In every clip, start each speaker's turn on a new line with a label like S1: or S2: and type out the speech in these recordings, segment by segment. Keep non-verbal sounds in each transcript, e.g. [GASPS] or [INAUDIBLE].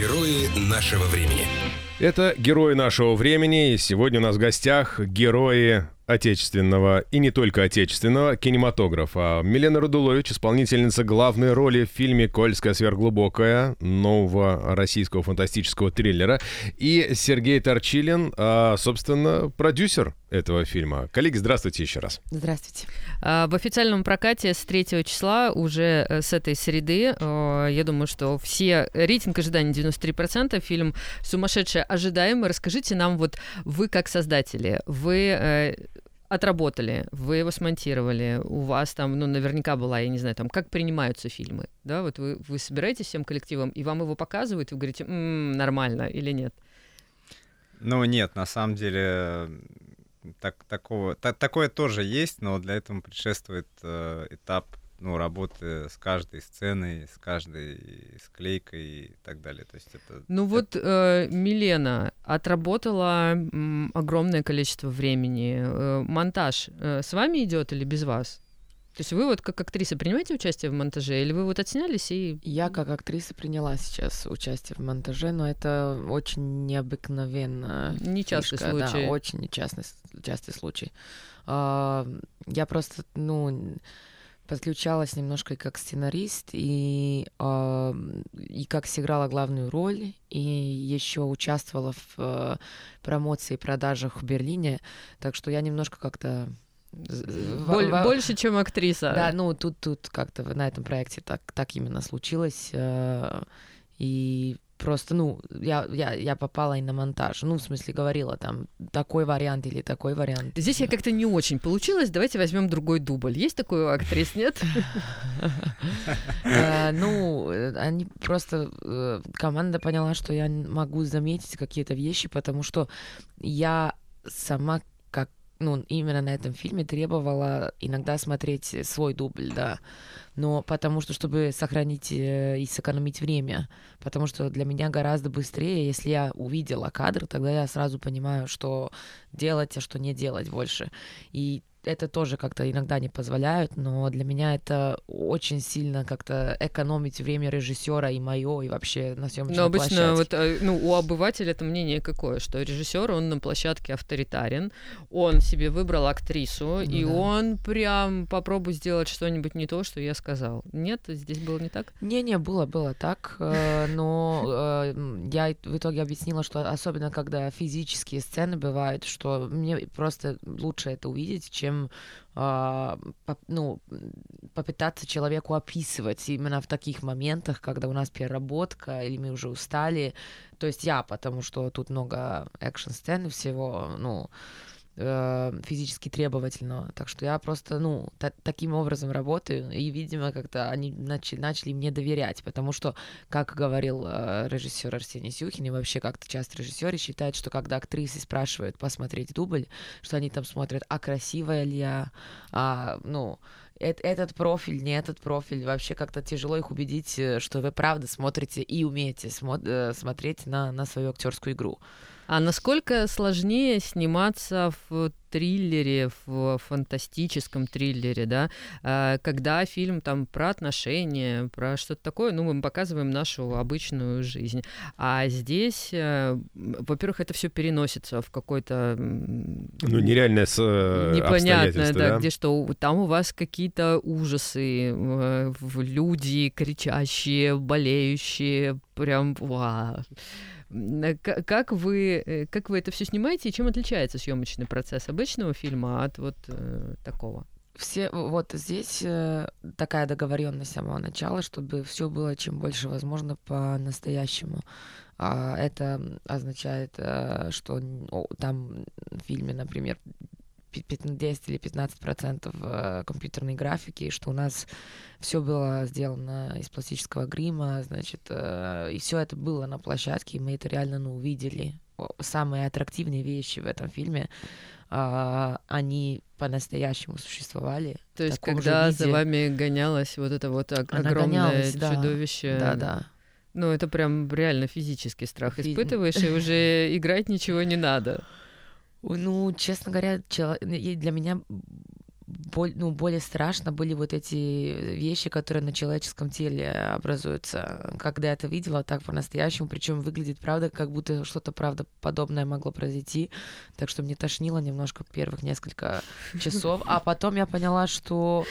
S1: Герои нашего времени.
S2: Это герои нашего времени, и сегодня у нас в гостях герои отечественного и не только отечественного кинематографа. Милена Радулович, исполнительница главной роли в фильме «Кольская сверхглубокая» нового российского фантастического триллера. И Сергей Торчилин, а, собственно, продюсер этого фильма. Коллеги, здравствуйте еще раз.
S3: Здравствуйте.
S4: А, в официальном прокате с 3 числа, уже э, с этой среды, э, я думаю, что все рейтинг ожиданий 93%, фильм сумасшедший ожидаемый. Расскажите нам, вот вы как создатели, вы э, отработали, вы его смонтировали, у вас там, ну, наверняка была, я не знаю, там, как принимаются фильмы, да, вот вы, вы собираетесь всем коллективом, и вам его показывают, и вы говорите, м-м, нормально или нет?
S5: Ну, нет, на самом деле, так, такого, та, такое тоже есть, но для этого предшествует э, этап ну, работы с каждой сценой, с каждой склейкой и так далее. То есть это...
S4: Ну
S5: это...
S4: вот э, Милена отработала м, огромное количество времени. Э, монтаж э, с вами идет или без вас? То есть вы вот как актриса принимаете участие в монтаже, или вы вот отснялись и...
S3: Я как актриса приняла сейчас участие в монтаже, но это очень необыкновенно.
S4: Нечастый фишка, случай.
S3: Да, очень нечастный частый случай. А, я просто, ну подключалась немножко как сценарист и, э, и как сыграла главную роль, и еще участвовала в э, промоции и продажах в Берлине, так что я немножко как-то
S4: Боль. Больше, чем актриса.
S3: Да, ну тут, тут как-то на этом проекте так, так именно случилось. Э, и просто, ну, я, я, я попала и на монтаж. Ну, в смысле, говорила там такой вариант или такой вариант.
S4: Здесь я как-то не очень получилось. Давайте возьмем другой дубль. Есть такой у актрис, нет?
S3: Э, ну, они просто... Э, команда поняла, что я могу заметить какие-то вещи, потому что я сама ну, именно на этом фильме требовала иногда смотреть свой дубль, да но потому что, чтобы сохранить э, и сэкономить время, потому что для меня гораздо быстрее, если я увидела кадр, тогда я сразу понимаю, что делать, а что не делать больше. И это тоже как-то иногда не позволяют, но для меня это очень сильно как-то экономить время режиссера и мое, и вообще на съемочной
S4: Но обычно
S3: площадке.
S4: вот, э, ну, у обывателя это мнение какое, что режиссер, он на площадке авторитарен, он себе выбрал актрису, ну, и да. он прям попробуй сделать что-нибудь не то, что я сказал. Нет, здесь было не так?
S3: Не-не, было, было так, э, но э, я в итоге объяснила, что особенно когда физические сцены бывают, что мне просто лучше это увидеть, чем чем э, по, ну, попытаться человеку описывать именно в таких моментах, когда у нас переработка или мы уже устали. То есть я, потому что тут много экшн-сцен и всего, ну, Э, физически требовательно. Так что я просто, ну, та- таким образом работаю, и, видимо, как-то они начали, начали мне доверять, потому что, как говорил э, режиссер Арсений Сюхин, и вообще как-то часто режиссеры считают, что когда актрисы спрашивают посмотреть дубль, что они там смотрят, а красивая ли я, а, ну, этот профиль, не этот профиль. Вообще как-то тяжело их убедить, э, что вы правда смотрите и умеете смо- смотреть на, на свою актерскую игру.
S4: А насколько сложнее сниматься в триллере, в фантастическом триллере, да, а, когда фильм там про отношения, про что-то такое, ну, мы показываем нашу обычную жизнь. А здесь, э, во-первых, это все переносится в какой-то...
S2: Ну, нереальное с э,
S4: Непонятное, да,
S2: да,
S4: где что, там у вас какие-то ужасы, э, люди кричащие, болеющие, прям, вау. Э, как вы, э, как вы это все снимаете и чем отличается съемочный процесс обычного фильма от вот э, такого?
S3: Все вот здесь э, такая договоренность с самого начала, чтобы все было чем больше возможно по-настоящему. А это означает, э, что там в фильме, например, 10 или 15 процентов э, компьютерной графики, что у нас все было сделано из пластического грима, значит, э, и все это было на площадке, и мы это реально ну, увидели. Самые аттрактивные вещи в этом фильме, э, они по-настоящему существовали.
S4: То есть, когда за вами гонялось вот это вот огромное чудовище.
S3: Да, да.
S4: Ну, это прям реально физический страх испытываешь, и уже играть ничего не надо.
S3: Ну, честно говоря, для меня ну, более страшно были вот эти вещи, которые на человеческом теле образуются. Когда я это видела так по-настоящему, причем выглядит, правда, как будто что-то, правда, подобное могло произойти. Так что мне тошнило немножко первых несколько часов. А потом я поняла, что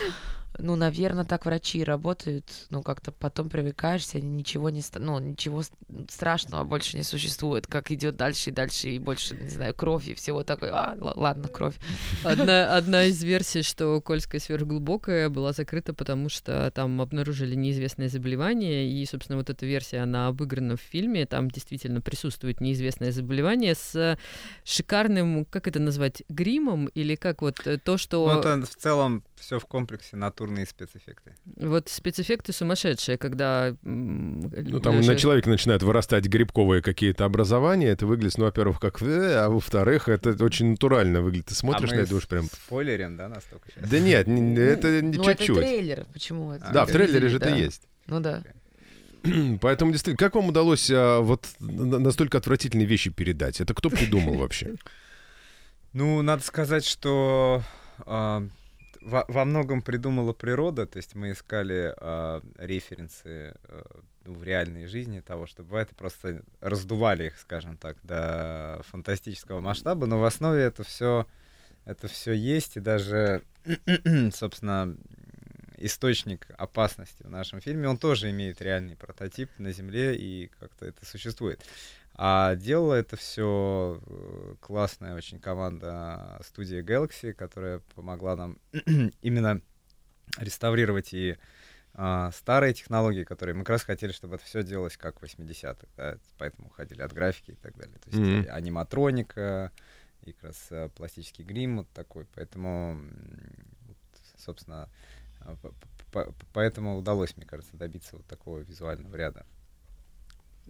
S3: ну, наверное, так врачи работают. Ну, как-то потом привыкаешься, ничего не, ну, ничего страшного больше не существует, как идет дальше и дальше, и больше, не знаю, кровь и всего такое. А, ладно, кровь.
S4: Одна, одна из версий, что Кольская сверхглубокая была закрыта, потому что там обнаружили неизвестное заболевание, и, собственно, вот эта версия, она обыграна в фильме, там действительно присутствует неизвестное заболевание с шикарным, как это назвать, гримом, или как вот э, то, что...
S5: Ну, это в целом все в комплексе натурные спецэффекты.
S4: Вот спецэффекты сумасшедшие, когда...
S2: Ну, там Леша... на человека начинают вырастать грибковые какие-то образования, это выглядит, ну, во-первых, как... А во-вторых, это очень натурально выглядит. Ты смотришь а на это уж прям...
S5: спойлерим, да, настолько сейчас?
S2: Да нет, это
S3: ну,
S2: чуть-чуть.
S3: Ну, это трейлер, почему?
S2: Это? Да, в трейлере же это есть.
S3: Ну да.
S2: Поэтому, действительно, как вам удалось а, вот настолько отвратительные вещи передать? Это кто придумал вообще?
S5: Ну, надо сказать, что а, во, во многом придумала природа, то есть мы искали э, референсы э, ну, в реальной жизни того, что бывает, и просто раздували их, скажем так, до фантастического масштаба, но в основе это все это все есть, и даже, [CLEARS THROAT] собственно, источник опасности в нашем фильме, он тоже имеет реальный прототип на Земле, и как-то это существует. А делала это все э, классная очень команда студии Galaxy, которая помогла нам [CLEARS THROAT] именно реставрировать и а, старые технологии, которые мы как раз хотели, чтобы это все делалось как в 80-х, да, поэтому уходили от графики и так далее. То есть mm-hmm. аниматроника и как раз э, пластический грим вот такой, поэтому, собственно, поэтому удалось, мне кажется, добиться вот такого визуального ряда.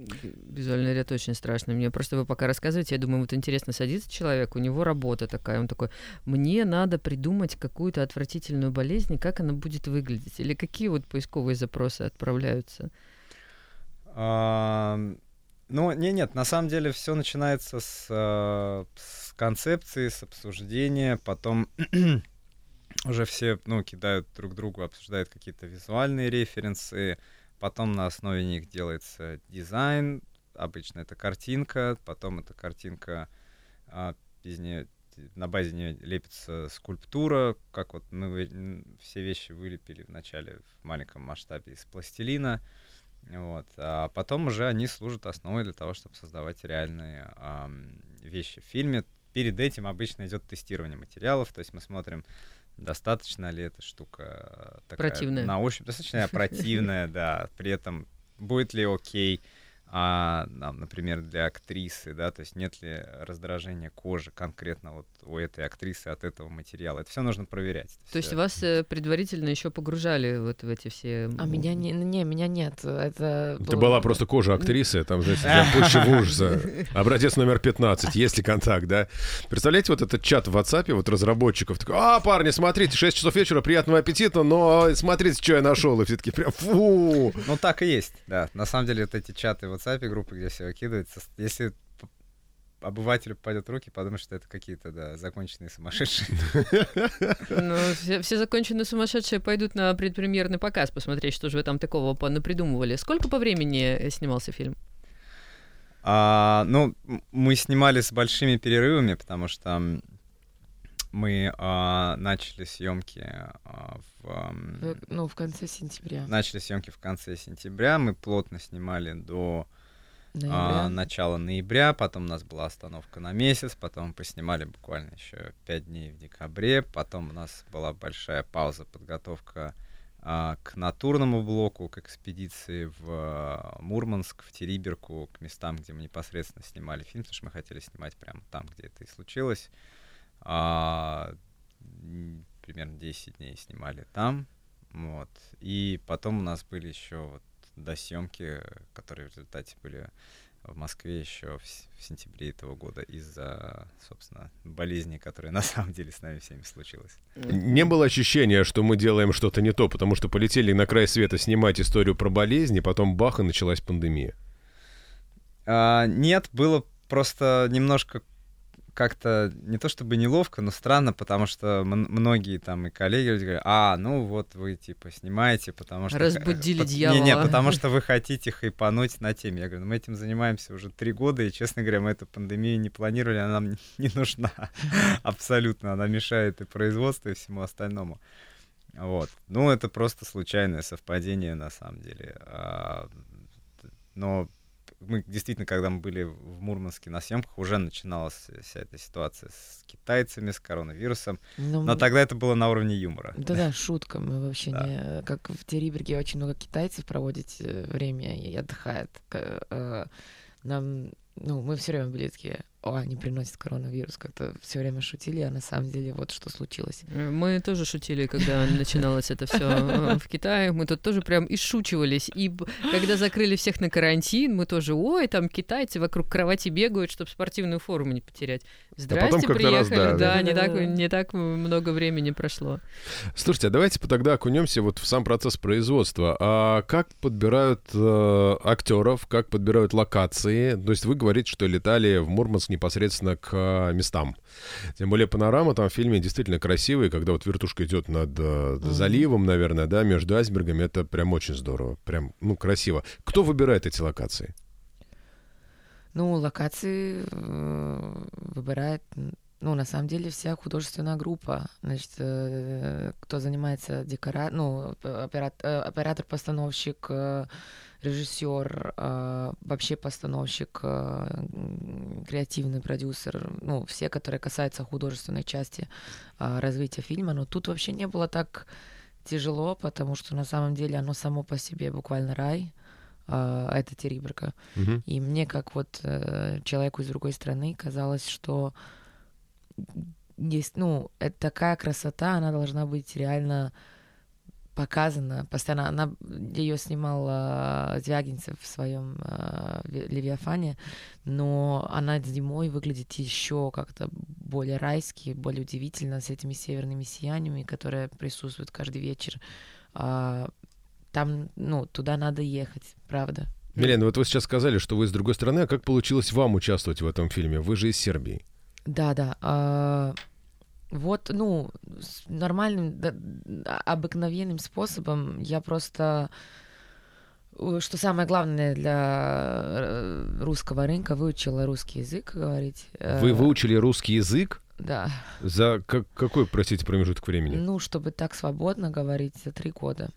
S4: Визуальный ряд очень страшный. Мне просто вы пока рассказываете, я думаю, вот интересно садится человек, у него работа такая, он такой, мне надо придумать какую-то отвратительную болезнь, как она будет выглядеть, или какие вот поисковые запросы отправляются?
S5: А, ну, не, нет, на самом деле все начинается с, э, с концепции, с обсуждения, потом [CLEARS THROAT] уже все, ну, кидают друг другу, обсуждают какие-то визуальные референсы, потом на основе них делается дизайн, обычно это картинка, потом эта картинка, а, из нее, на базе нее лепится скульптура, как вот мы все вещи вылепили вначале в маленьком масштабе из пластилина, вот, а потом уже они служат основой для того, чтобы создавать реальные а, вещи в фильме. Перед этим обычно идет тестирование материалов, то есть мы смотрим, достаточно ли эта штука такая
S4: противная.
S5: на ощупь? Достаточно [LAUGHS] противная, да, при этом будет ли окей а, например, для актрисы, да, то есть нет ли раздражения кожи конкретно вот у этой актрисы от этого материала. Это все нужно проверять.
S4: То есть вас э, предварительно еще погружали вот в эти все...
S3: А меня не, не меня нет. Это
S2: Ты была просто [LAUGHS] кожа актрисы, там, знаете, для пущего ужаса. Образец номер 15, есть ли контакт, да? Представляете, вот этот чат в WhatsApp, вот разработчиков, такой, а, парни, смотрите, 6 часов вечера, приятного аппетита, но смотрите, что я нашел, и все таки прям, фу!
S5: Ну, так и есть, да. На самом деле, вот эти чаты вот WhatsApp группы, где все выкидывается. Если обывателю попадет в руки, подумает, что это какие-то, да, законченные сумасшедшие. [LAUGHS]
S4: Ну, все, все законченные сумасшедшие пойдут на предпремьерный показ посмотреть, что же вы там такого понапридумывали. Сколько по времени снимался фильм?
S5: А, ну, мы снимали с большими перерывами, потому что мы а, начали съемки а, в,
S3: ну, в конце сентября.
S5: Начали съемки в конце сентября. Мы плотно снимали до а, начала ноября, потом у нас была остановка на месяц, потом мы поснимали буквально еще пять дней в декабре, потом у нас была большая пауза, подготовка а, к натурному блоку, к экспедиции в а, Мурманск, в Териберку, к местам, где мы непосредственно снимали фильм, потому что мы хотели снимать прямо там, где это и случилось. А, примерно 10 дней снимали там, вот. И потом у нас были еще вот до съемки, которые в результате были в Москве еще в, в сентябре этого года из-за, собственно, болезни, которая [LAUGHS] на самом деле с нами всеми случилась.
S2: Не было ощущения, что мы делаем что-то не то, потому что полетели на край света снимать историю про болезни, потом бах, и началась пандемия.
S5: А, нет, было просто немножко как-то не то чтобы неловко, но странно, потому что многие там и коллеги говорят, а, ну вот вы типа снимаете, потому что...
S4: Разбудили
S5: по-
S4: дьявола.
S5: Не-не, [LAUGHS] потому что вы хотите хайпануть на теме. Я говорю, ну мы этим занимаемся уже три года, и, честно говоря, мы эту пандемию не планировали, она нам [LAUGHS] не нужна [LAUGHS] абсолютно. Она мешает и производству, и всему остальному. Вот. Ну, это просто случайное совпадение, на самом деле. А, Но мы действительно, когда мы были в Мурманске на съемках, уже начиналась вся эта ситуация с китайцами, с коронавирусом.
S3: Ну,
S5: Но тогда это было на уровне юмора.
S3: Да-да, шутка. Мы вообще
S5: Да.
S3: не... Как в Териберге очень много китайцев проводят э, время и отдыхает. Э, Нам... Ну, мы все время были такие, о, они приносят коронавирус. Как-то все время шутили, а на самом деле вот что случилось.
S4: Э, Мы тоже шутили, когда начиналось это все в Китае. Мы тут тоже прям исшучивались. И б- когда закрыли всех на карантин, мы тоже, ой, там китайцы вокруг кровати бегают, чтобы спортивную форму не потерять. Здрасте,
S2: потом как-то раз,
S4: приехали.
S2: да,
S4: да,
S3: да.
S4: не так, не так много времени прошло.
S2: Слушайте, а давайте тогда окунемся вот в сам процесс производства. А как подбирают э, актеров, как подбирают локации? То есть вы говорите, что летали в Мурманск непосредственно к э, местам. Тем более панорама там в фильме действительно красивая, когда вот вертушка идет над
S3: Мгм.
S2: заливом, наверное, да, между айсбергами, это прям очень здорово, прям, ну, красиво. Кто выбирает эти локации?
S3: Ну, локации э, выбирает, ну, на самом деле, вся художественная группа. Значит, э, кто занимается декора... ну, операт- оператор-постановщик, э, режиссер, э, вообще постановщик, э, м, креативный продюсер, ну, все, которые касаются художественной части э, развития фильма. Но тут вообще не было так тяжело, потому что на самом деле оно само по себе буквально рай. э, Это Териберка.
S2: Мгм.
S3: И мне, как вот э, человеку из другой страны, казалось, что есть, ну, это такая красота, она должна быть реально показана постоянно. Она ее снимал э, Звягинцев в своем э, Ви- Левиафане, но она зимой выглядит еще как-то более райски, более удивительно с этими северными сияниями, которые присутствуют каждый вечер. А, там, ну, туда надо ехать, правда.
S2: Милена, вот вы сейчас сказали, что вы с другой стороны, а как получилось вам участвовать в этом фильме? Вы же из Сербии.
S3: Да, да. а, вот, ну, с нормальным, да, а- обыкновенным способом я просто э, что самое главное для э, русского рынка, выучила русский язык говорить.
S2: Вы
S3: Э,
S2: выучили русский язык
S3: Да.
S2: за как- какой, простите, промежуток времени?
S3: Ну, чтобы так свободно говорить за три года.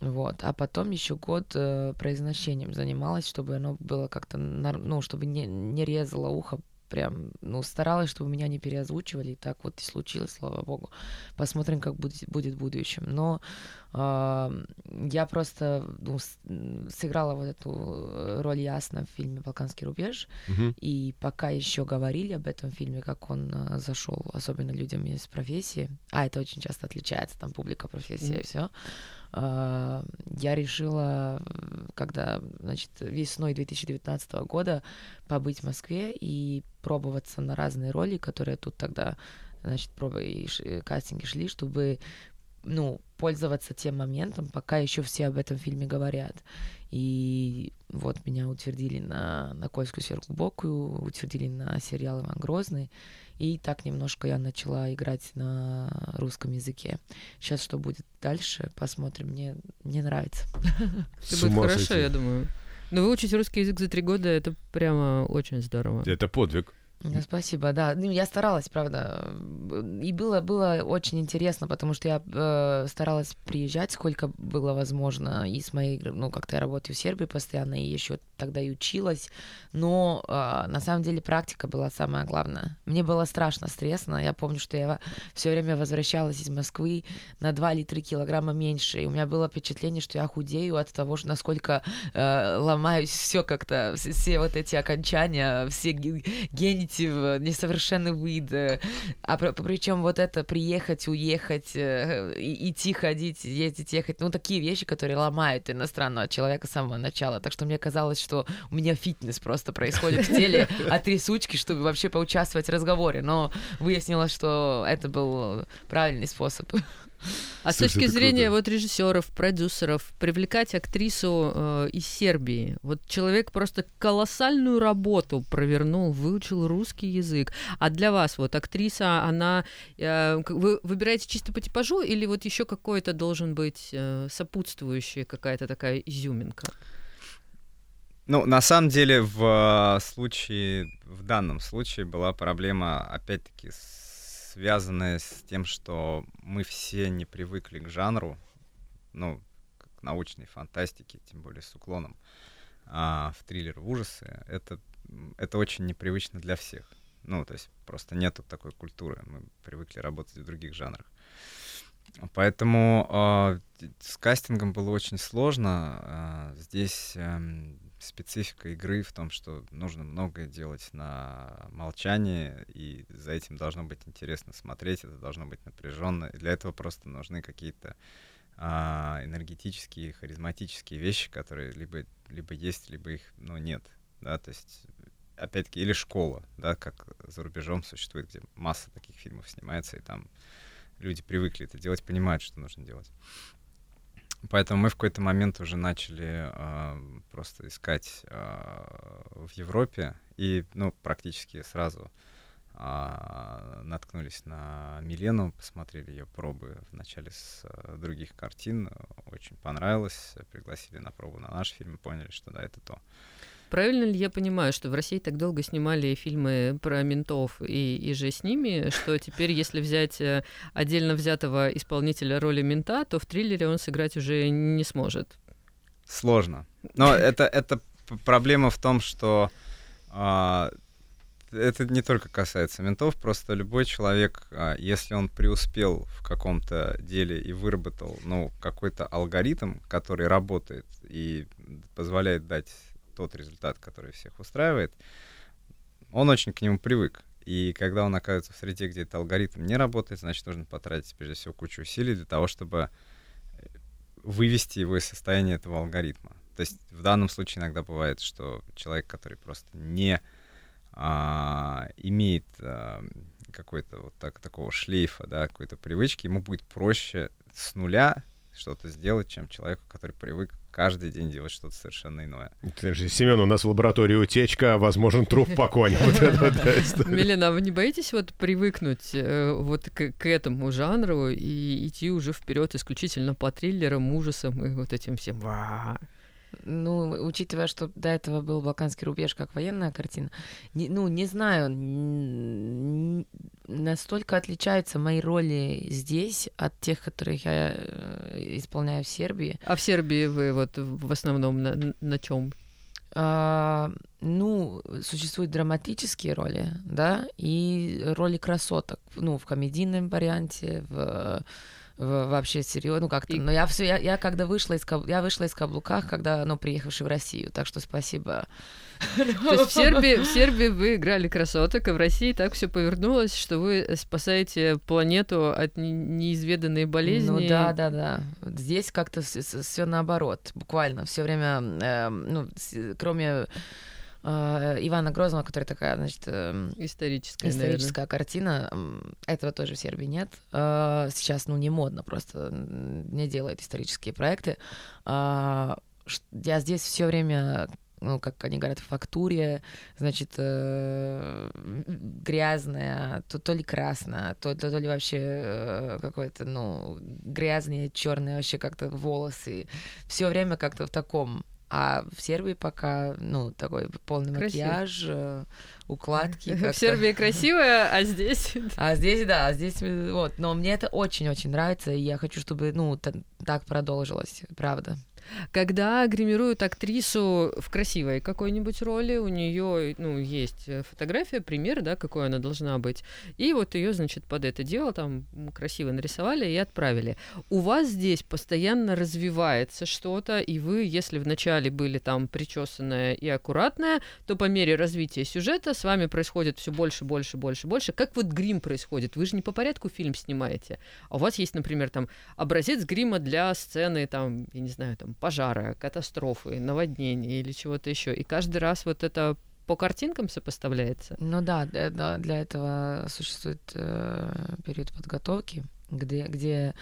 S3: Вот. А потом еще год э, произношением занималась, чтобы оно было как-то, ну, чтобы не, не резало ухо прям, ну, старалась, чтобы меня не переозвучивали, и так вот и случилось, слава богу. Посмотрим, как будет, будет в будущем. Но а, я просто ну, с- сыграла вот эту э, роль ясно в фильме «Балканский рубеж»,
S2: Мгм.
S3: и пока еще говорили об этом фильме, как он э, зашел, особенно людям из профессии, а это очень часто отличается, там публика, профессия и все. Я решила, э, когда, значит, весной 2019 года побыть в Москве и пробоваться на разные роли, которые тут тогда, значит, пробы и кастинги шли, чтобы ну, пользоваться тем моментом, пока еще все об этом фильме говорят. И вот меня утвердили на, на Кольскую сверхглубокую, утвердили на сериал «Иван Грозный», и так немножко я начала играть на русском языке. Сейчас что будет дальше, посмотрим. Мне, мне нравится. [LAUGHS]
S4: Все будет хорошо, я думаю. Но выучить русский язык за три года это прямо очень здорово.
S2: Это подвиг.
S3: Спасибо, да. Ну, я старалась, правда. И было, было очень интересно, потому что я э, старалась приезжать, сколько было возможно, и с моей, ну, как-то я работаю в Сербии постоянно, и еще тогда и училась. Но э, на самом деле практика была самое главное. Мне было страшно, стresсно. Я помню, что я все время возвращалась из Москвы на 2 или 3 килограмма меньше. И у меня было впечатление, что я худею от того, что насколько э, ломаюсь все как-то, все, вот эти окончания, все ге- генитив, несовершенный вид. э, А причем вот это приехать, уехать, э, идти, ходить, ездить, ехать, ну такие вещи, которые ломают иностранного человека с самого начала. Так что мне казалось, что у меня фитнес просто происходит в теле от трясучки, чтобы вообще поучаствовать в разговоре. Но выяснилось, что это был правильный способ.
S4: А с точки зрения
S2: круто.
S4: вот режиссеров, продюсеров, привлекать актрису э, из Сербии, вот человек просто колоссальную работу провернул, выучил русский язык. А для вас вот актриса, она э, вы выбираете чисто по типажу или вот еще какой-то должен быть э, сопутствующая какая-то такая изюминка?
S5: Ну, на самом деле, в случае, в данном случае была проблема, опять-таки, связанная с тем, что мы все не привыкли к жанру, ну, к научной фантастике, тем более с уклоном а, в триллер, в ужасы. Это, это очень непривычно для всех. Ну, то есть просто нету такой культуры. Мы привыкли работать в других жанрах. Поэтому т- с кастингом было очень сложно. А, Здесь эм, специфика игры в том, что нужно многое делать на молчании, и за этим должно быть интересно смотреть, это должно быть напряженно. И для этого просто нужны какие-то а, энергетические, харизматические вещи, которые либо, либо есть, либо их ну, нет. Да? То есть, опять-таки, или школа, да, как за рубежом существует, где масса таких фильмов снимается, и там люди привыкли это делать, понимают, что нужно делать. Поэтому мы в какой-то момент уже начали а, просто искать а, в Европе и, ну, практически сразу а, наткнулись на Милену, посмотрели ее пробы вначале с а, других картин, очень понравилось, пригласили на пробу на наш фильм, поняли, что да, это то.
S4: Правильно ли я понимаю, что в России так долго снимали фильмы про ментов и, и же с ними, что теперь, если взять э, отдельно взятого исполнителя роли мента, то в триллере он сыграть уже не сможет?
S5: Сложно. Но это, это проблема в том, что а, это не только касается ментов, просто любой человек, а, если он преуспел в каком-то деле и выработал ну, какой-то алгоритм, который работает и позволяет дать тот результат, который всех устраивает, он очень к нему привык. И когда он оказывается в среде, где этот алгоритм не работает, значит, нужно потратить, прежде всего, кучу усилий для того, чтобы э, вывести его из состояния этого алгоритма. То есть в данном случае иногда бывает, что человек, который просто не а, имеет а, какой-то вот так, такого шлейфа, да, какой-то привычки, ему будет проще с нуля что-то сделать, чем человеку, который привык каждый день делать что-то совершенно иное.
S2: Семен, у нас в лаборатории утечка, возможен труп [LAUGHS] по коню. [LAUGHS]
S4: Милена, а вы не боитесь вот привыкнуть э, вот к, к этому жанру и идти уже вперед исключительно по триллерам, ужасам и вот этим всем?
S3: Ну, учитывая, что до этого был Балканский рубеж как военная картина, не- ну, не знаю, н- настолько отличаются мои роли здесь от тех, которые я э, исполняю в Сербии.
S4: А в Сербии вы вот в основном на, на чем?
S3: А, ну, существуют драматические роли, да, и роли красоток, ну, в комедийном варианте, в- вообще серьезно, ну как-то.
S4: И-
S3: Но я все, я, я когда вышла из каб- я вышла из каблуках, когда, ну, приехавший в Россию, так что спасибо. [LAUGHS]
S4: То есть в Сербии, в Сербии вы играли красоток, а в России так все повернулось, что вы спасаете планету от не- неизведанной болезни.
S3: Ну да, да, да. Здесь как-то все наоборот, буквально все время, э, ну, кроме э, Ивана Грозного, который такая, значит, эм,
S4: Историческая,
S3: историческая картина. Этого тоже в Сербии нет. А, Сейчас, ну, не модно, просто не делают исторические проекты. Ш- Я здесь все время ну, как они говорят, в фактуре, значит, э, грязная, то, то ли красная, то, то, то ли вообще э, какой-то, ну, грязные, черные вообще как-то волосы. Все время как-то в таком. А в Сербии пока, ну, такой полный
S4: Красиво.
S3: макияж, э, укладки. [LAUGHS]
S4: В. Сербии красивая, а здесь... [LAUGHS]
S3: А здесь, да, здесь э, вот. Но мне это очень-очень нравится, и я хочу, чтобы, ну, та- так продолжилось, правда.
S4: Когда гримируют актрису в красивой какой-нибудь роли, у нее ну, есть э, фотография, пример, да, какой она должна быть. И вот ее, значит, под это дело там красиво нарисовали и отправили. У вас здесь постоянно развивается что-то, и вы, если вначале были там причесанная и аккуратная, то по мере развития сюжета с вами происходит все больше, больше, больше, больше. Как вот грим происходит? Вы же не по порядку фильм снимаете, а у вас есть, например, там образец грима для сцены, там, я не знаю, там, пожара, катастрофы, наводнения или чего-то еще. И каждый раз вот это по картинкам сопоставляется.
S3: Ну да, для, да, для этого существует э, период подготовки, где, где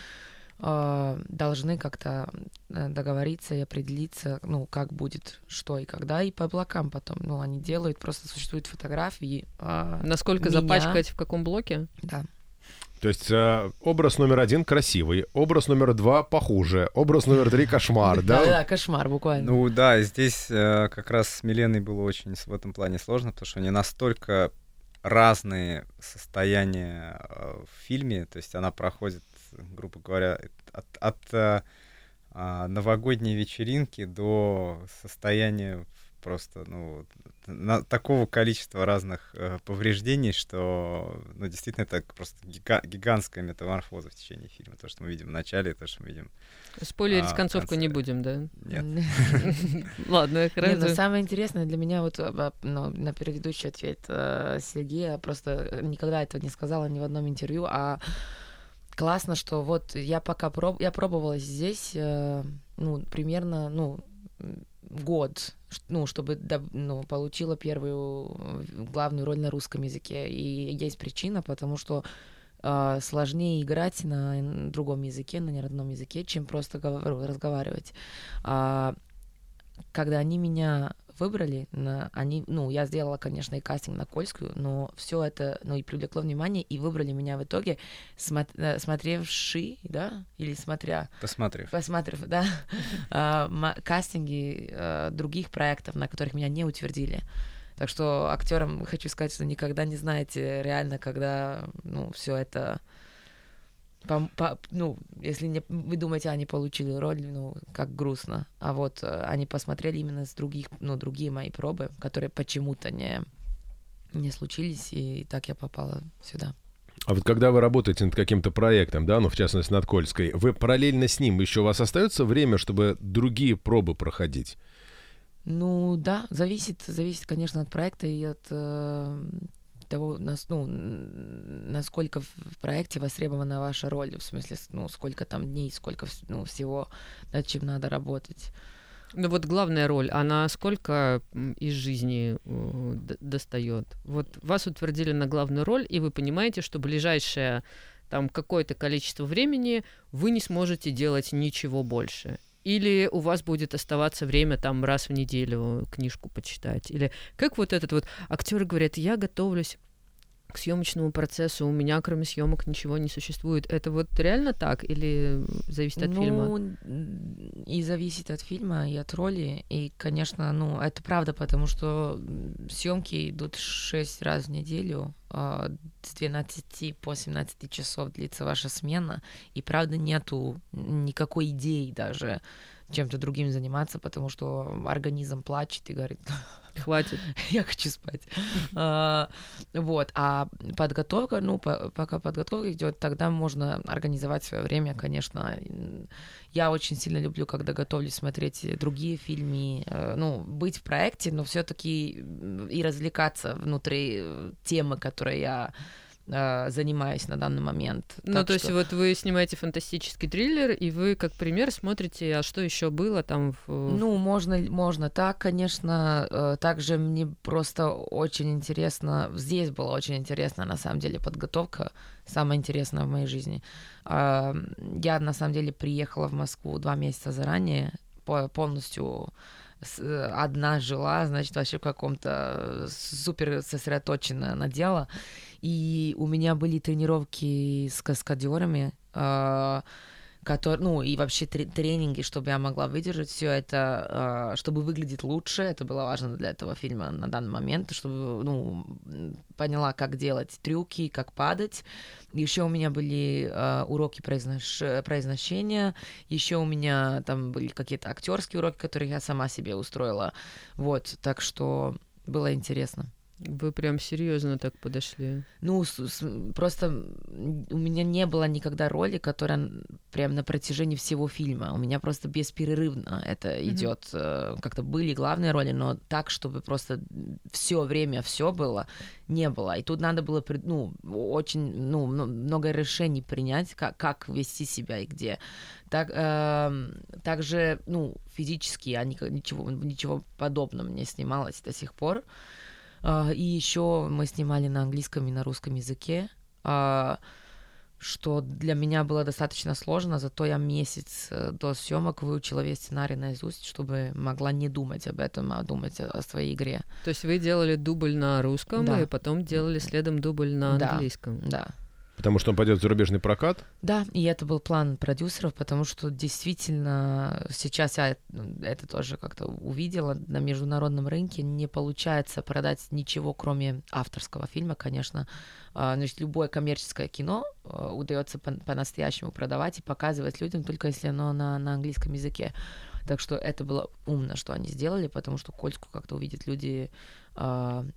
S3: э, должны как-то э, договориться и определиться, ну, как будет, что и когда, и по блокам потом. Ну, они делают, просто существуют фотографии. э,
S4: Насколько
S3: меня.
S4: запачкать в каком блоке?
S3: Да.
S2: То есть э, образ номер один красивый, образ номер два похуже, образ номер три кошмар, [LAUGHS] да?
S3: Да, кошмар буквально.
S5: Ну да, здесь э, как раз с Миленой было очень в этом плане сложно, потому что они настолько разные состояния э, в фильме, то есть она проходит, грубо говоря, от, от, э, а, новогодней вечеринки до состояния просто, ну, на, такого количества разных э, повреждений, что, ну, действительно, это просто гига- гигантская метаморфоза в течение фильма. То, что мы видим в начале, то, что мы видим...
S4: Спойлерить
S5: А,
S4: концовку
S5: конце.
S4: не будем, да?
S5: Нет. [LAUGHS]
S4: Ладно, хорошо.
S3: самое интересное для меня вот а, ну, на предыдущий ответ э, Сергея просто никогда этого не сказала ни в одном интервью, а классно, что вот я пока проб... я пробовала здесь, э, ну, примерно, ну, год, ну, чтобы ну, получила первую главную роль на русском языке. И есть причина, потому что э, сложнее играть на другом языке, на неродном языке, чем просто разговаривать. А, когда они меня выбрали, на, они, ну, я сделала, конечно, и кастинг на Кольскую, но все это, ну, и привлекло внимание, и выбрали меня в итоге, смо- э, смотревши, да, или смотря,
S5: Посмотрев.
S3: посмотрев, да, [LAUGHS] а, кастинги э, других проектов, на которых меня не утвердили. Так что актерам хочу сказать, что никогда не знаете реально, когда, ну, все это пом- по- ну, если не, вы думаете, они получили роль, ну, как грустно. А вот э, они посмотрели именно с других, ну, другие мои пробы, которые почему-то не, не случились, и так я попала сюда.
S2: А вот когда вы работаете над каким-то проектом, да, ну, в частности, над Кольской, вы параллельно с ним еще у вас остается время, чтобы другие пробы проходить?
S3: Ну да, зависит, зависит, конечно, от проекта и от э, того, нас, ну, насколько в проекте востребована ваша роль, в смысле, ну, сколько там дней, сколько ну, всего, над чем надо работать.
S4: Ну вот главная роль, она сколько из жизни э, достает? Вот вас утвердили на главную роль, и вы понимаете, что ближайшее там какое-то количество времени вы не сможете делать ничего больше. Или у вас будет оставаться время там раз в неделю книжку почитать. Или как вот этот вот актеры говорят, я готовлюсь к съемочному процессу, у меня кроме съемок ничего не существует. Это вот реально так или зависит от
S3: ну,
S4: фильма?
S3: и зависит от фильма, и от роли. И, конечно, ну, это правда, потому что съемки идут 6 раз в неделю, а, с 12 по 17 часов длится ваша смена, и, правда, нету никакой идеи даже чем-то другим заниматься, потому что организм плачет и говорит, [LAUGHS]
S4: Хватит.
S3: я хочу спать. А, Вот, а подготовка, ну, по- пока подготовка идет, тогда можно организовать свое время, конечно. Я очень сильно люблю, когда готовлюсь смотреть другие фильмы, э, ну, быть в проекте, но все-таки и развлекаться внутри темы, которой я э, занимаюсь на данный момент.
S4: Ну,
S3: Так
S4: то есть
S3: что-
S4: вот вы снимаете фантастический триллер, и вы как пример смотрите, а что еще было там в...
S3: Ну, можно, можно так, конечно. Э, Также мне просто очень интересно, здесь была очень интересна, на самом деле, подготовка, самое интересное в моей жизни. А, Я, на самом деле, приехала в Москву два месяца заранее, по- полностью одна жила, значит, вообще в каком-то э, супер сосредоточена на дело. И у меня были тренировки с каскадерами, а, который, ну и вообще тре- тренинги, чтобы я могла выдержать все это, э, чтобы выглядеть лучше, это было важно для этого фильма на данный момент, чтобы ну поняла, как делать трюки, как падать. Еще у меня были э, уроки произнош- произношения, еще у меня там были какие-то актерские уроки, которые я сама себе устроила, вот, так что было интересно.
S4: Вы прям серьезно так подошли.
S3: Ну, с- с- просто у меня не было никогда роли, которая прям на протяжении всего фильма. У меня просто беспрерывно это идет. э, Как-то были главные роли, но так, чтобы просто все время все было, не было. И тут надо было, ну, очень, ну, мно- много решений принять, как, как вести себя и где. Так, эм, также, ну, физически я ничего, ничего подобного не снималась до сих пор. И еще мы снимали на английском и на русском языке, а, что для меня было достаточно сложно, зато я месяц э, до съемок выучила весь сценарий наизусть, чтобы могла не думать об этом, а думать о своей игре.
S4: То есть вы делали дубль на русском,
S3: Да.
S4: и потом делали следом дубль на
S3: Да.
S4: английском.
S3: Да.
S2: Потому что он пойдет в зарубежный прокат.
S3: Да, и это был план продюсеров, потому что действительно сейчас я это тоже как-то увидела на международном рынке не получается продать ничего, кроме авторского фильма, конечно. А, Значит, любое коммерческое кино а, удается по- по-настоящему продавать и показывать людям только если оно на, на английском языке. Так что это было умно, что они сделали, потому что Кольску как-то увидят люди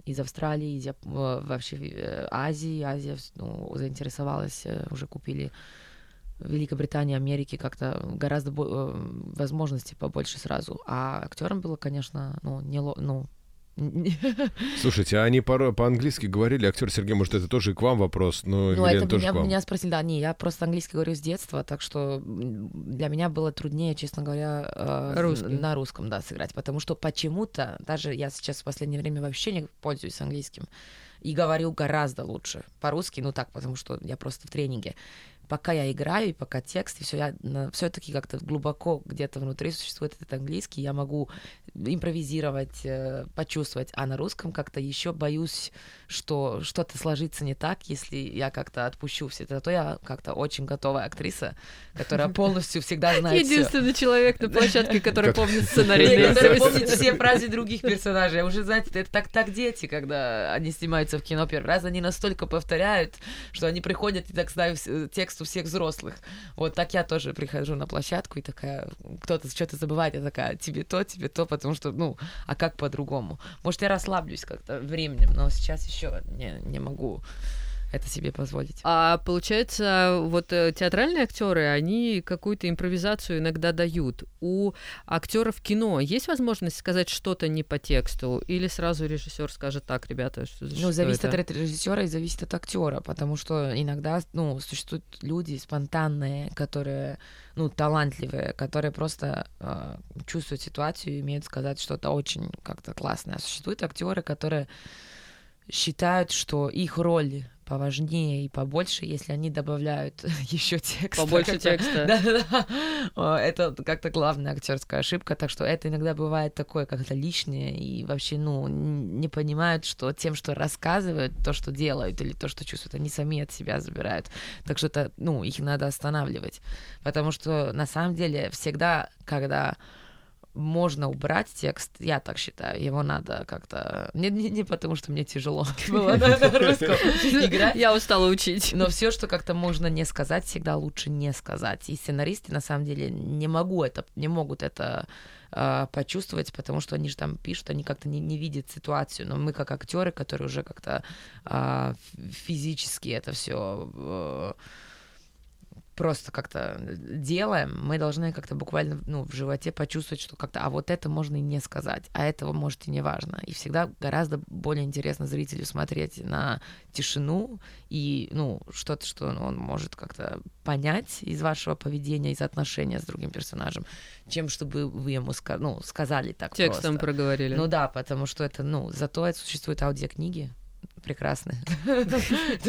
S3: из Австралии, из Яп- э, вообще э, Азии. Азия ну, заинтересовалась, э, уже купили Великобритании, Америки как-то гораздо бо- возможностей побольше сразу. А актерам было, конечно, ну, не ло- ну, [LAUGHS]
S2: Слушайте, а они по- по-английски говорили, актер Сергей, может, это тоже и к вам вопрос, но
S3: Ну,
S2: Милена
S3: это
S2: тоже
S3: меня,
S2: к вам.
S3: меня спросили, да, не, я просто английский говорю с детства, так что для меня было труднее, честно говоря, э,
S4: Русский.
S3: на русском, да, сыграть, потому что почему-то, даже я сейчас в последнее время вообще не пользуюсь английским и говорю гораздо лучше по-русски, ну так, потому что я просто в тренинге. Пока я играю, и пока текст, и все, я все-таки как-то глубоко где-то внутри существует этот английский, я могу импровизировать, э, почувствовать, а на русском как-то еще боюсь, что что-то сложится не так, если я как-то отпущу все это. Зато я как-то очень готовая актриса, которая полностью всегда [LAUGHS] знает всё.
S4: Единственный человек на площадке, который помнит [LAUGHS] сценарий
S3: который помнит все фразы других [LAUGHS] персонажей. Уже, знаете, это так, так дети, когда они снимаются в кино первый раз, они настолько повторяют, что они приходят и так знают вс- текст у всех взрослых. Вот так я тоже прихожу на площадку и такая, кто-то что-то забывает, я такая, тебе то, тебе то, потому что, ну, а как по-другому? Может, я расслаблюсь как-то временем, но сейчас еще не, не могу это себе позволить.
S4: А получается, вот э, театральные актеры, они какую-то импровизацию иногда дают. У актеров кино есть возможность сказать что-то не по тексту, или сразу режиссер скажет так, ребята, что,
S3: Ну,
S4: что
S3: зависит
S4: это?»
S3: от режиссера и зависит от актера, потому что иногда, ну, существуют люди спонтанные, которые, ну, талантливые, которые просто э, чувствуют ситуацию и умеют сказать что-то очень как-то классное. А существуют актеры, которые считают, что их роль поважнее и побольше, если они добавляют [LAUGHS] еще текст.
S4: Побольше текста. [LAUGHS]
S3: Да-да-да. Это как-то главная актерская ошибка, так что это иногда бывает такое как-то лишнее, и вообще, ну, не понимают, что тем, что рассказывают, то, что делают, или то, что чувствуют, они сами от себя забирают. Так что это, ну, их надо останавливать. Потому что на самом деле всегда, когда можно убрать текст, я так считаю, его надо как-то... Не, не, не потому, что мне тяжело [LAUGHS] было на русском играть,
S4: Я устала учить.
S3: но все, что как-то можно не сказать, всегда лучше не сказать. И сценаристы, на самом деле, не могу это, не могут это а, почувствовать, потому что они же там пишут, они как-то не, не видят ситуацию. Но мы как актеры, которые уже как-то а, физически это все просто как-то делаем, мы должны как-то буквально ну, в животе почувствовать, что как-то, а вот это можно и не сказать, а этого может и не важно. И всегда гораздо более интересно зрителю смотреть на тишину и, ну, что-то, что он может как-то понять из вашего поведения, из отношения с другим персонажем, чем чтобы вы ему ска- ну, сказали так
S4: Текстом
S3: просто.
S4: проговорили.
S3: Ну да, потому что это, ну, зато это существуют аудиокниги прекрасные. [LAUGHS]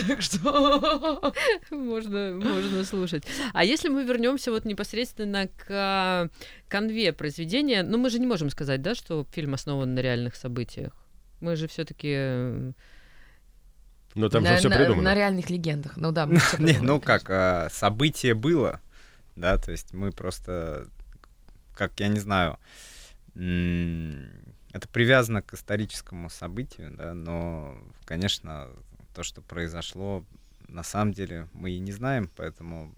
S3: Так что... [LAUGHS]
S4: Можно, можно слушать. А если мы вернемся вот непосредственно к а, канве произведения, ну мы же не можем сказать, да, что фильм основан на реальных событиях. Мы же все-таки
S2: Но там
S3: на,
S2: же все
S3: на-
S2: придумано.
S3: на реальных легендах. Ну да, [LAUGHS]
S5: Не, ну как, а, событие было, да, то есть мы просто, как, я не знаю, это привязано к историческому событию, да, но, конечно, то, что произошло, на самом деле мы и не знаем, поэтому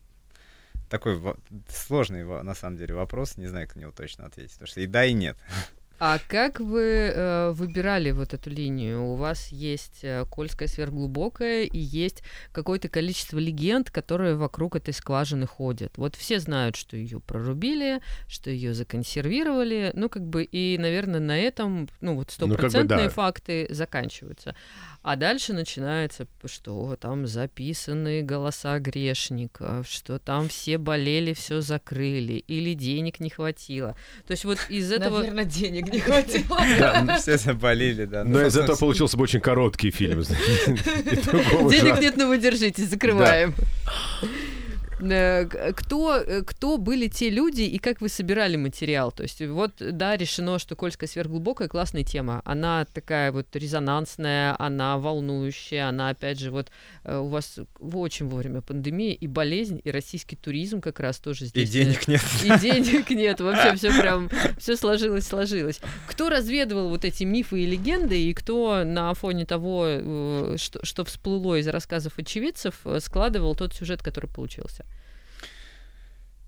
S5: такой сложный, на самом деле, вопрос, не знаю, как на него точно ответить, потому что и да, и нет. [LAUGHS]
S4: А как вы э, выбирали вот эту линию? У вас есть э, Кольская сверхглубокая и есть какое-то количество легенд, которые вокруг этой скважины ходят. Вот все знают, что ее прорубили, что ее законсервировали, ну как бы и, наверное, на этом, ну вот
S2: Ну, как бы
S4: стопроцентные
S2: да.
S4: факты заканчиваются. А дальше начинается, что там записаны голоса грешников, что там все болели, все закрыли, или денег не хватило. То есть вот из этого...
S3: Наверное, денег не хватило. [LAUGHS]
S2: Да,
S5: Все заболели, да. Ну,
S2: но зато
S5: все-
S2: получился бы очень короткий фильм. [LAUGHS]
S4: Денег нет, но вы держитесь, закрываем. Э, Кто, э, кто были те люди и как вы собирали материал? То есть вот, да, решено, что Кольская сверхглубокая классная тема. Она такая вот резонансная, она волнующая, она, опять же, вот э, у вас в- очень вовремя пандемия и болезнь, и российский туризм как раз тоже
S5: И
S4: здесь. э,
S5: денег нет.
S4: И денег нет, вообще все прям, все сложилось, сложилось. Кто разведывал вот эти мифы и легенды, и кто на фоне того, что, что всплыло из рассказов очевидцев, складывал тот сюжет, который получился?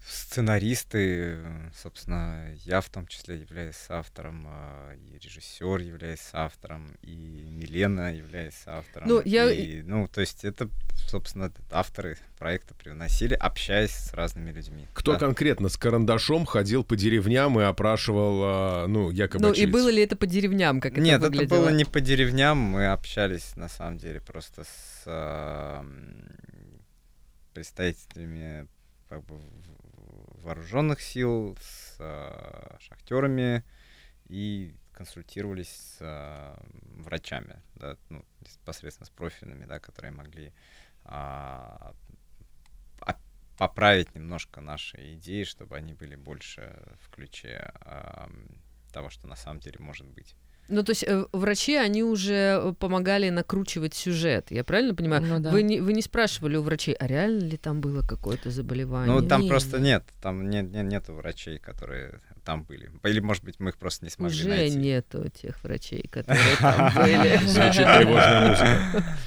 S5: Сценаристы, э, собственно, я в том числе являюсь автором, а, и режиссер являюсь автором, и Милена является автором.
S4: Ну, я-
S5: и, ну, то есть это, собственно, авторы проекта привносили, общаясь с разными людьми.
S2: Кто
S5: Да.
S2: конкретно с карандашом ходил по деревням и опрашивал, а, ну, якобы
S4: Ну и было ли это по деревням, как
S5: Нет,
S4: это
S5: это
S4: выглядело?
S5: было не по деревням, мы общались на самом деле просто с а, представителями как бы, в- вооруженных сил, с а, шахтерами и консультировались с а, врачами, да, ну, непосредственно с профильными, да, которые могли а, поправить немножко наши идеи, чтобы они были больше в ключе м, того, что на самом деле может быть.
S4: Ну, то есть э, врачи, они уже э, помогали накручивать сюжет, я правильно понимаю?
S3: Ну да.
S4: вы, не, вы не спрашивали у врачей, а реально ли там было какое-то заболевание?
S5: Ну, там
S3: Не,
S5: просто
S3: не.
S5: нет, там нет, нет, нету врачей, которые там были. Или, может быть, мы их просто не смогли
S4: Уже
S5: найти.
S4: нету тех врачей, которые [LAUGHS] там были.
S2: Звучит тревожная музыка.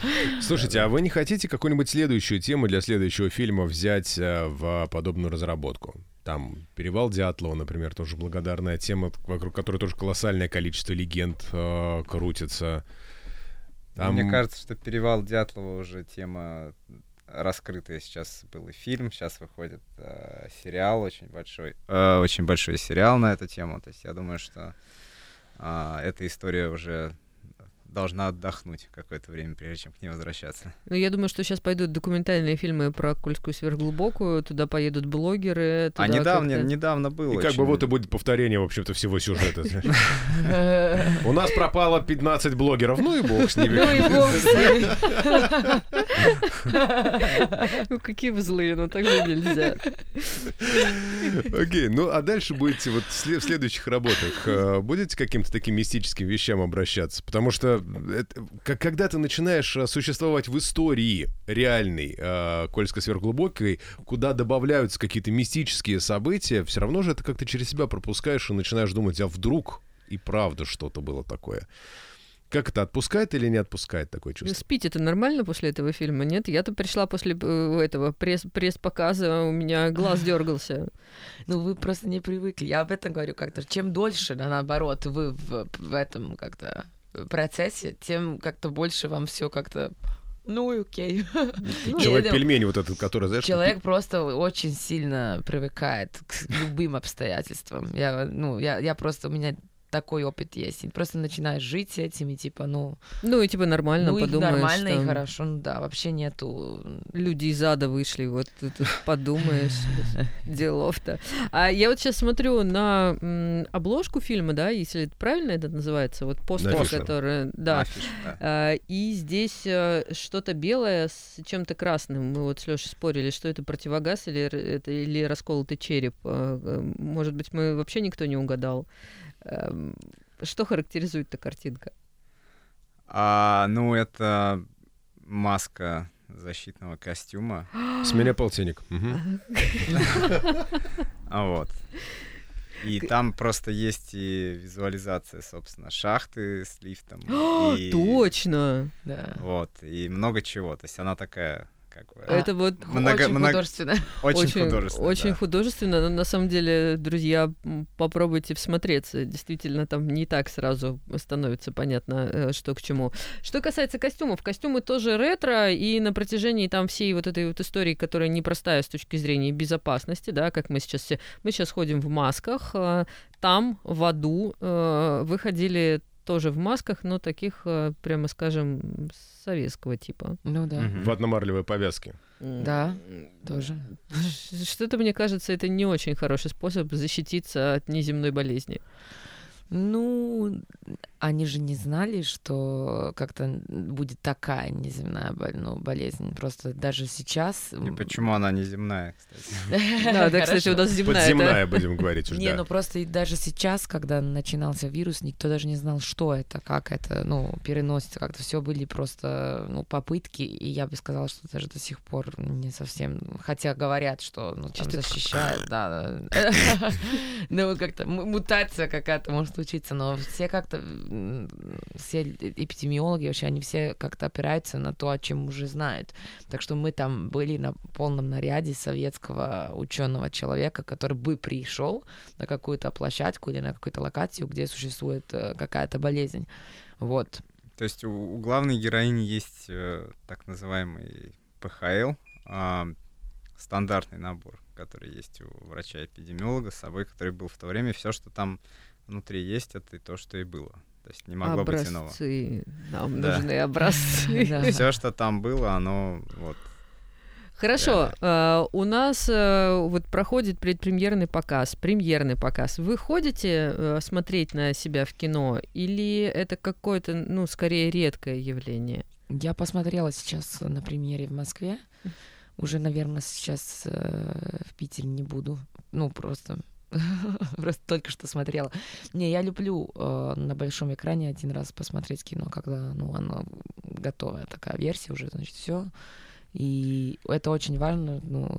S2: Слушайте, а вы не хотите какую-нибудь следующую тему для следующего фильма взять э, в подобную разработку? Там «Перевал Дятлова», например, тоже благодарная тема, вокруг которой тоже колоссальное количество легенд э, крутится. Там-
S5: Мне кажется, что «Перевал Дятлова» уже тема раскрытая. Сейчас был и фильм, сейчас выходит э, сериал очень большой. э, очень большой сериал на эту тему. То есть я думаю, что а, эта история уже должна отдохнуть какое-то время, прежде чем к ней возвращаться.
S4: Ну, я думаю, что сейчас пойдут документальные фильмы про Кольскую сверхглубокую, туда поедут блогеры.
S5: А
S4: туда
S5: недавно,
S4: как-то-
S5: недавно было.
S2: И как бы вот и будет повторение, в общем-то, всего сюжета. [LAUGHS] У нас пропало 15 блогеров, ну и бог с ними.
S3: Ну и бог с ним. [LAUGHS]
S4: Ну, какие вы злые, ну так же нельзя.
S2: Окей, ну а дальше будете вот в сле- в следующих работах э, будете к каким-то таким мистическим вещам обращаться? Потому что когда ты начинаешь э, существовать в истории реальной, э, Кольской сверхглубокой, куда добавляются какие-то мистические события, все равно же это как-то через себя пропускаешь и начинаешь думать, а вдруг и правда что-то было такое. Как это, отпускает или не отпускает такое чувство?
S4: Спить это нормально после этого фильма? Нет, я-то пришла после э, этого пресс- пресс-показа, у меня глаз [LAUGHS] дергался.
S3: Ну, вы просто не привыкли. Я об этом говорю как-то. Чем дольше, да, наоборот, вы в, в этом как-то процессе, тем как-то больше вам все как-то ну окей. Ну,
S2: Человек-пельмень вот этот, который, знаешь...
S3: Человек просто очень сильно привыкает к любым обстоятельствам. Я, ну, я, я просто, у меня такой опыт есть. И просто начинаешь жить с этим, и типа, ну,
S4: Ну и типа нормально
S3: ну и
S4: подумаешь.
S3: нормально, и
S4: там
S3: хорошо, ну да, вообще нету...
S4: Люди из ада вышли, вот ты тут [LAUGHS] подумаешь, делов-то. А я вот сейчас смотрю на м, обложку фильма, да, если это правильно это называется, вот постер,
S2: Афиша.
S4: который... Да,
S5: Афиш, да.
S4: А, И здесь э, что-то белое с чем-то красным. Мы вот с Лешей спорили, что это противогаз или это или расколотый череп. А, Может быть, мы вообще никто не угадал. Эм, Что характеризует эта картинка?
S5: А, ну, это маска защитного костюма. [GASPS]
S2: С меня полтинник. [LAUGHS]
S5: А вот. И там просто есть и визуализация, собственно, шахты с лифтом. [GASPS]
S4: Точно!
S3: Да.
S5: Вот, и много чего. То есть она такая, как бы,
S3: А,
S4: Это вот
S5: Много-
S3: очень
S5: много-
S3: художественно. [LAUGHS]
S5: очень, художественно.
S4: Очень
S5: да.
S4: художественно, но на самом деле, друзья, попробуйте всмотреться. Действительно, там не так сразу становится понятно, э, что к чему. Что касается костюмов, костюмы тоже ретро, и на протяжении там всей вот этой вот истории, которая непростая с точки зрения безопасности, да, как мы сейчас все... Мы сейчас ходим в масках, э, там, в аду, э, вы ходили тоже в масках, но таких, э, прямо скажем, советского типа.
S3: Ну да.
S5: Мгм.
S2: В одномарлевой повязке.
S3: Да, тоже.
S4: Что-то, мне кажется, это не очень хороший способ защититься от неземной болезни.
S3: Ну, они же не знали, что как-то будет такая неземная боль- ну, болезнь. Просто даже сейчас...
S5: И почему она не земная, кстати? [LAUGHS]
S4: Да, да, кстати, у нас земная.
S2: Подземная, будем говорить уже,
S3: Не, ну просто даже сейчас, когда начинался вирус, никто даже не знал, что это, как это, ну, переносится, как-то все были просто, ну, попытки, и я бы сказала, что даже до сих пор не совсем, хотя говорят, что, ну, там
S4: Чисто
S3: защищают, да, да. [LAUGHS] [LAUGHS] ну, как-то мутация какая-то может случиться, но все как-то, все эпидемиологи вообще, они все как-то опираются на то, о чем уже знают. Так что мы там были на полном наряде советского ученого человека, который бы пришел на какую-то площадку или на какую-то локацию, где существует э, какая-то болезнь. Вот.
S5: То есть у, главной героини есть э, так называемый ПХЛ, а, стандартный набор, который есть у врача-эпидемиолога с собой, который был в то время. Все, что там внутри есть, это и то, что и было. То есть не могло быть иного.
S4: Образцы. Нам
S5: Да.
S4: нужны [LAUGHS] образцы.
S3: Да.
S5: Все, что там было, оно вот
S4: Хорошо, э, у нас э, вот проходит предпремьерный показ, премьерный показ. Вы ходите э, смотреть на себя в кино или это какое-то, ну, скорее редкое явление?
S3: Я посмотрела сейчас на премьере в Москве. Уже, наверное, сейчас э, в Питере не буду. Ну, просто [LAUGHS] Просто только что смотрела. Не, я люблю э, на большом экране один раз посмотреть кино, когда, ну, оно готовая такая версия уже, значит, все. И это очень важно, ну,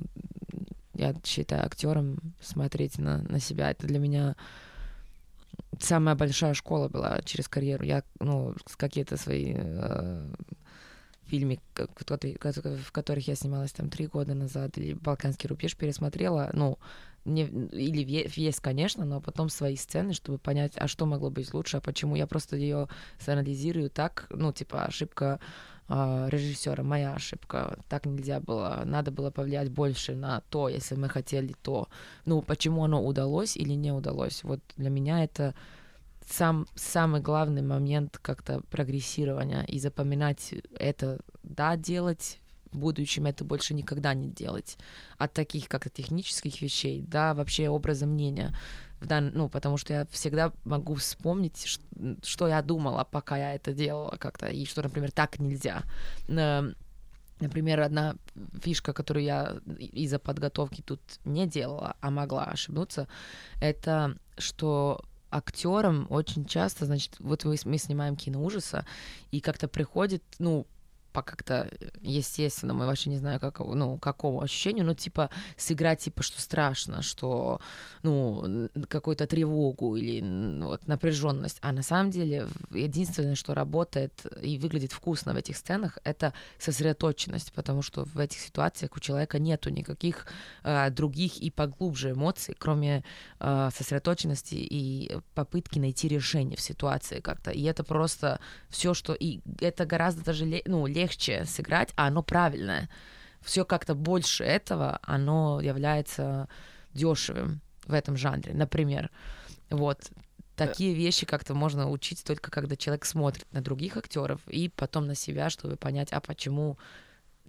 S3: я считаю, актерам смотреть на, на себя. Это для меня самая большая школа была через карьеру. Я, ну, какие-то свои э, ка- в которых я снималась там три года назад, или «Балканский рубеж» пересмотрела, ну, не, или есть, конечно, но потом свои сцены, чтобы понять, а что могло быть лучше, а почему. Я просто ее анализирую так, ну, типа, ошибка режиссера, моя ошибка, так нельзя было, надо было повлиять больше на то, если мы хотели то. Ну, почему оно удалось или не удалось. Вот для меня это сам, самый главный момент как-то прогрессирования и запоминать это, да, делать, в будущем это больше никогда не делать. От таких как-то технических вещей, да, вообще образа мнения. В дан- Ну, потому что я всегда могу вспомнить, ш- что я думала, пока я это делала как-то, и что, например, так нельзя. Например, одна фишка, которую я из-за подготовки тут не делала, а могла ошибнуться, это что актерам очень часто, значит, вот мы, мы снимаем кино ужаса, и как-то приходит, ну, по как-то естественно, мы вообще не знаю, как, ну, какому ощущению, ну, типа, сыграть, типа, что страшно, что, ну, какую-то тревогу или вот, напряженность. А на самом деле единственное, что работает и выглядит вкусно в этих сценах, это сосредоточенность, потому что в этих ситуациях у человека нету никаких э, других и поглубже эмоций, кроме э, сосредоточенности и попытки найти решение в ситуации как-то. И это просто все, что... И это гораздо даже ну, легче сыграть, а оно правильное. Все как-то больше этого, оно является дешевым в этом жанре, например. Вот. Такие вещи как-то можно учить только когда человек смотрит на других актеров и потом на себя, чтобы понять, а почему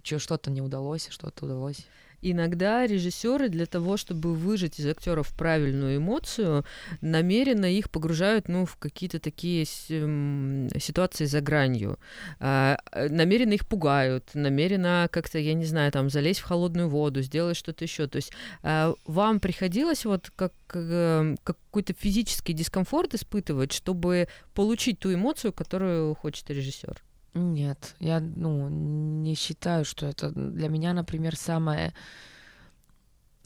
S3: что-то не удалось, а что-то удалось.
S4: Иногда режиссеры для того, чтобы выжать из актеров правильную эмоцию, намеренно их погружают ну, в какие-то такие ситуации за гранью. А, э, намеренно их пугают, намеренно как-то, я не знаю, там залезть в холодную воду, сделать что-то еще. То есть а, вам приходилось вот как э, какой-то физический дискомфорт испытывать, чтобы получить ту эмоцию, которую хочет режиссер?
S3: Нет, я ну, не считаю, что это для меня, например, самое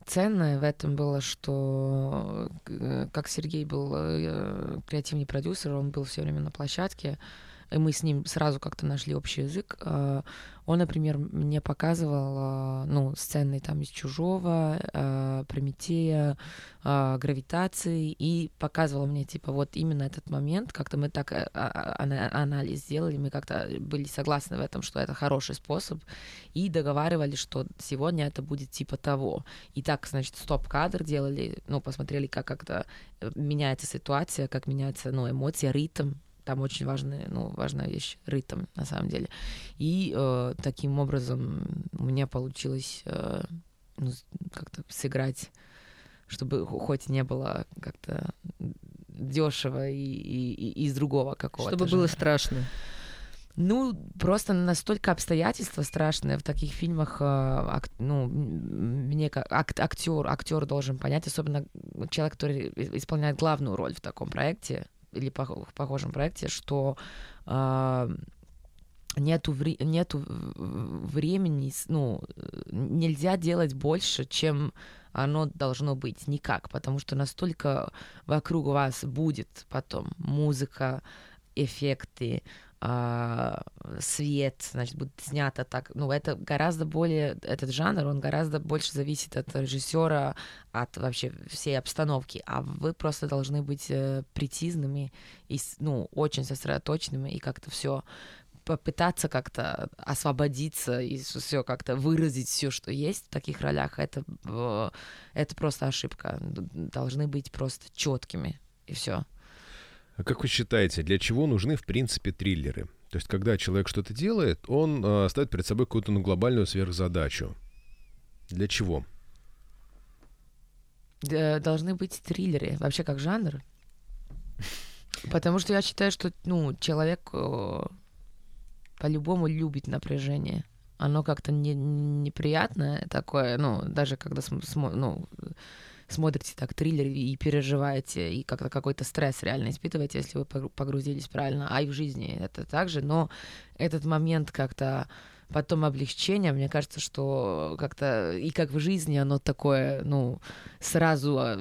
S3: ценное в этом было, что э, как Сергей был э, креативный продюсер, он был все время на площадке, и мы с ним сразу как-то нашли общий язык. Э, Он, например, мне показывал э, ну, сцены там из «Чужого», э, «Прометея», «Гравитации», и показывал мне, типа, вот именно этот момент, как-то мы так а- ана- анализ сделали, мы как-то были согласны в этом, что это хороший способ, и договаривались, что сегодня это будет типа того. И так, значит, стоп-кадр делали, ну, посмотрели, как как-то меняется ситуация, как меняется, ну, эмоции, ритм, там очень важная, ну, важная вещь, ритм, на самом деле. И э, таким образом у меня получилось э, ну, как-то сыграть, чтобы хо- хоть не было как-то дешево и, и, и из другого какого-то.
S4: Чтобы было страшно.
S3: Ну, просто настолько обстоятельства страшные в таких фильмах. Э, ну, мне как актер, актер должен понять, особенно человек, который исполняет главную роль в таком проекте или похожем проекте, что э, нету, вре- нету времени, ну, нельзя делать больше, чем оно должно быть никак, потому что настолько вокруг вас будет потом музыка, эффекты, свет, значит, будет снято так. Ну, это гораздо более, этот жанр, он гораздо больше зависит от режиссера, от вообще всей обстановки, а вы просто должны быть э, прецизными и, ну, очень сосредоточенными и как-то все попытаться как-то освободиться и все как-то выразить все, что есть в таких ролях, это, это просто ошибка. Должны быть просто четкими и все.
S2: А как вы считаете, для чего нужны, в принципе, триллеры? То есть, когда человек что-то делает, он э, ставит перед собой какую-то ну, глобальную сверхзадачу. Для чего?
S3: Должны быть триллеры, вообще как жанр. Потому что я считаю, что ну, человек по-любому любит напряжение. Оно как-то не, неприятное такое, ну, даже когда см, ну, смотрите так триллер и переживаете, и как-то какой-то стресс реально испытываете, если вы погрузились правильно. А и в жизни это также, но этот момент как-то потом облегчение, мне кажется, что как-то и как в жизни оно такое, ну, сразу а,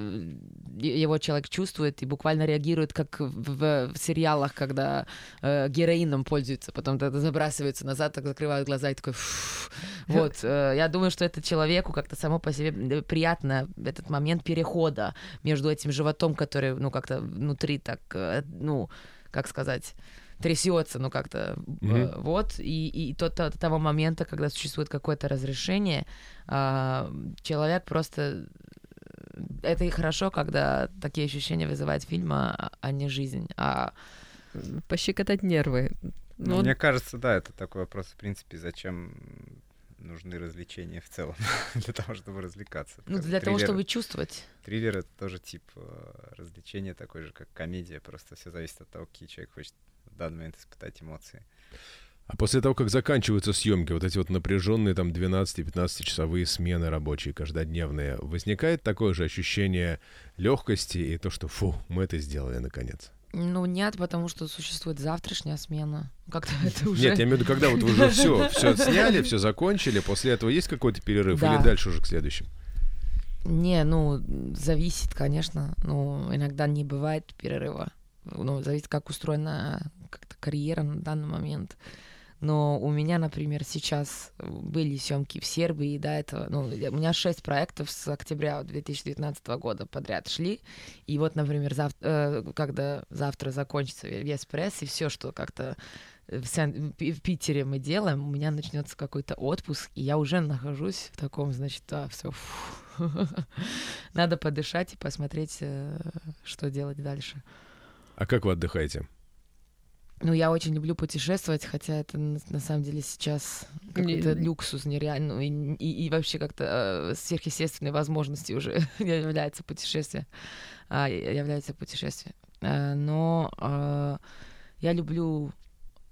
S3: его человек чувствует и буквально реагирует, как в, в сериалах, когда э, героином пользуются, потом тогда забрасываются назад, так закрывают глаза и такой, [LAUGHS] вот, э, я думаю, что это человеку как-то само по себе приятно, этот момент перехода между этим животом, который, ну, как-то внутри так, э, ну, как сказать, трясется, ну как-то mm-hmm. вот и и тот от того момента, когда существует какое-то разрешение, э, человек просто это и хорошо, когда такие ощущения вызывает фильм, а, а не жизнь, а
S4: пощекотать нервы.
S5: Ну, ну, мне кажется, да, это такой вопрос, в принципе, зачем нужны развлечения в целом [LAUGHS] для того, чтобы развлекаться.
S3: Ну, для триллер, того, чтобы чувствовать.
S5: Триллер — это тоже тип э, развлечения, такой же, как комедия, просто все зависит от того, какие человек хочет в данный момент испытать эмоции.
S2: А после того, как заканчиваются съемки, вот эти вот напряженные там 12-15 часовые смены рабочие, каждодневные, возникает такое же ощущение легкости и то, что фу, мы это сделали наконец?
S3: Ну нет, потому что существует завтрашняя смена. Как-то это уже.
S2: Нет, я имею в виду, когда вот вы уже все, [LAUGHS] все сняли, все закончили, после этого есть какой-то перерыв да. или дальше уже к следующему?
S3: Не, ну зависит, конечно. Ну иногда не бывает перерыва. Ну зависит, как устроена как-то карьера на данный момент. Но у меня, например, сейчас были съемки в Сербии, до этого, ну, у меня шесть проектов с октября 2019 года подряд шли, и вот, например, зав... э, когда завтра закончится весь пресс, и все, что как-то в, Сен... в Питере мы делаем, у меня начнется какой-то отпуск, и я уже нахожусь в таком, значит, а, все, [LAUGHS] надо подышать и посмотреть, э, что делать дальше.
S2: А как вы отдыхаете?
S3: Ну, я очень люблю путешествовать, хотя это на самом деле сейчас какой-то люксус нереальный, ну, и, и, и вообще как-то э, сверхъестественной возможности уже [LAUGHS] является путешествие, э, является путешествие. Э, но э, я люблю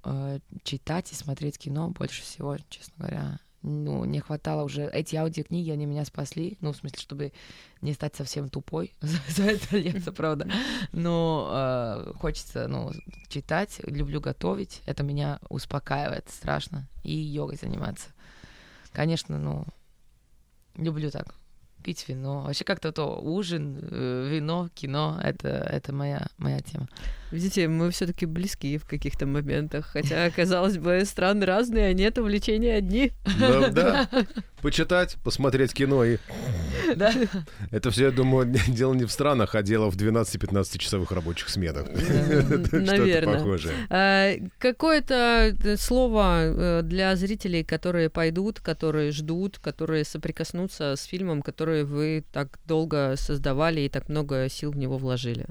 S3: э, читать и смотреть кино больше всего, честно говоря ну, не хватало уже... Эти аудиокниги, они меня спасли, ну, в смысле, чтобы не стать совсем тупой [LAUGHS] за, это лето, правда. Но э, хочется, ну, читать, люблю готовить, это меня успокаивает страшно, и йогой заниматься. Конечно, ну, люблю так пить вино. Вообще как-то то ужин, э, вино, кино это, это моя, моя тема.
S4: Видите, мы все-таки близки в каких-то моментах, хотя, казалось бы, страны разные, а нет увлечения одни.
S2: Да, да. [LAUGHS] Почитать, посмотреть кино и...
S3: Да.
S2: Это все, я думаю, [LAUGHS] дело не в странах, а дело в 12-15 часовых рабочих сменах. [LAUGHS]
S4: Наверное. А, какое-то э, слово э, для зрителей, которые пойдут, которые ждут, которые соприкоснутся с фильмом, который вы так долго создавали и так много сил в него вложили?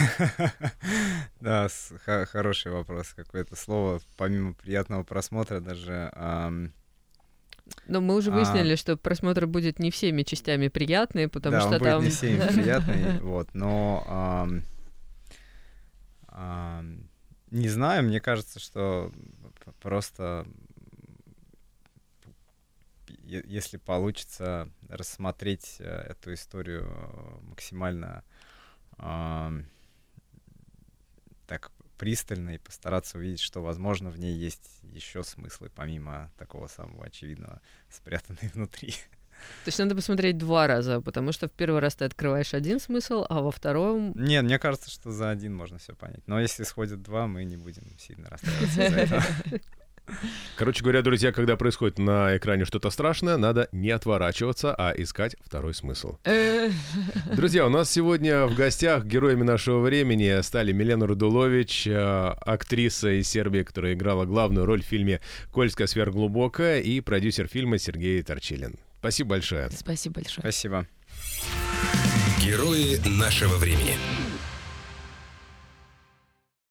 S4: [LAUGHS]
S5: Да, хороший вопрос. Какое-то слово, помимо приятного просмотра, даже
S4: Но мы уже
S5: А.
S4: выяснили, что просмотр будет не всеми частями приятный, потому
S5: да,
S4: что
S5: он будет
S4: там...
S5: не всеми [LAUGHS] приятный, вот, но не знаю, мне кажется, что просто если получится рассмотреть э, эту историю э, максимально ам, так пристально и постараться увидеть, что, возможно, в ней есть еще смыслы, помимо такого самого очевидного, спрятанной [LAUGHS] внутри.
S4: То есть надо посмотреть два раза, потому что в первый раз ты открываешь один смысл, а во втором...
S5: Нет, мне кажется, что за один можно все понять. Но если сходит два, мы не будем сильно расстраиваться из-за [LAUGHS] этого.
S2: Короче говоря, друзья, когда происходит на экране что-то страшное, надо не отворачиваться, а искать второй смысл.
S3: Э,
S2: Друзья, у нас сегодня в гостях героями нашего времени стали Милена Рудулович, э, актриса из Сербии, которая играла главную роль в фильме «Кольская сверхглубокая», и продюсер фильма Сергей Торчилин. Спасибо большое.
S3: Спасибо большое.
S5: Спасибо.
S1: Герои нашего времени.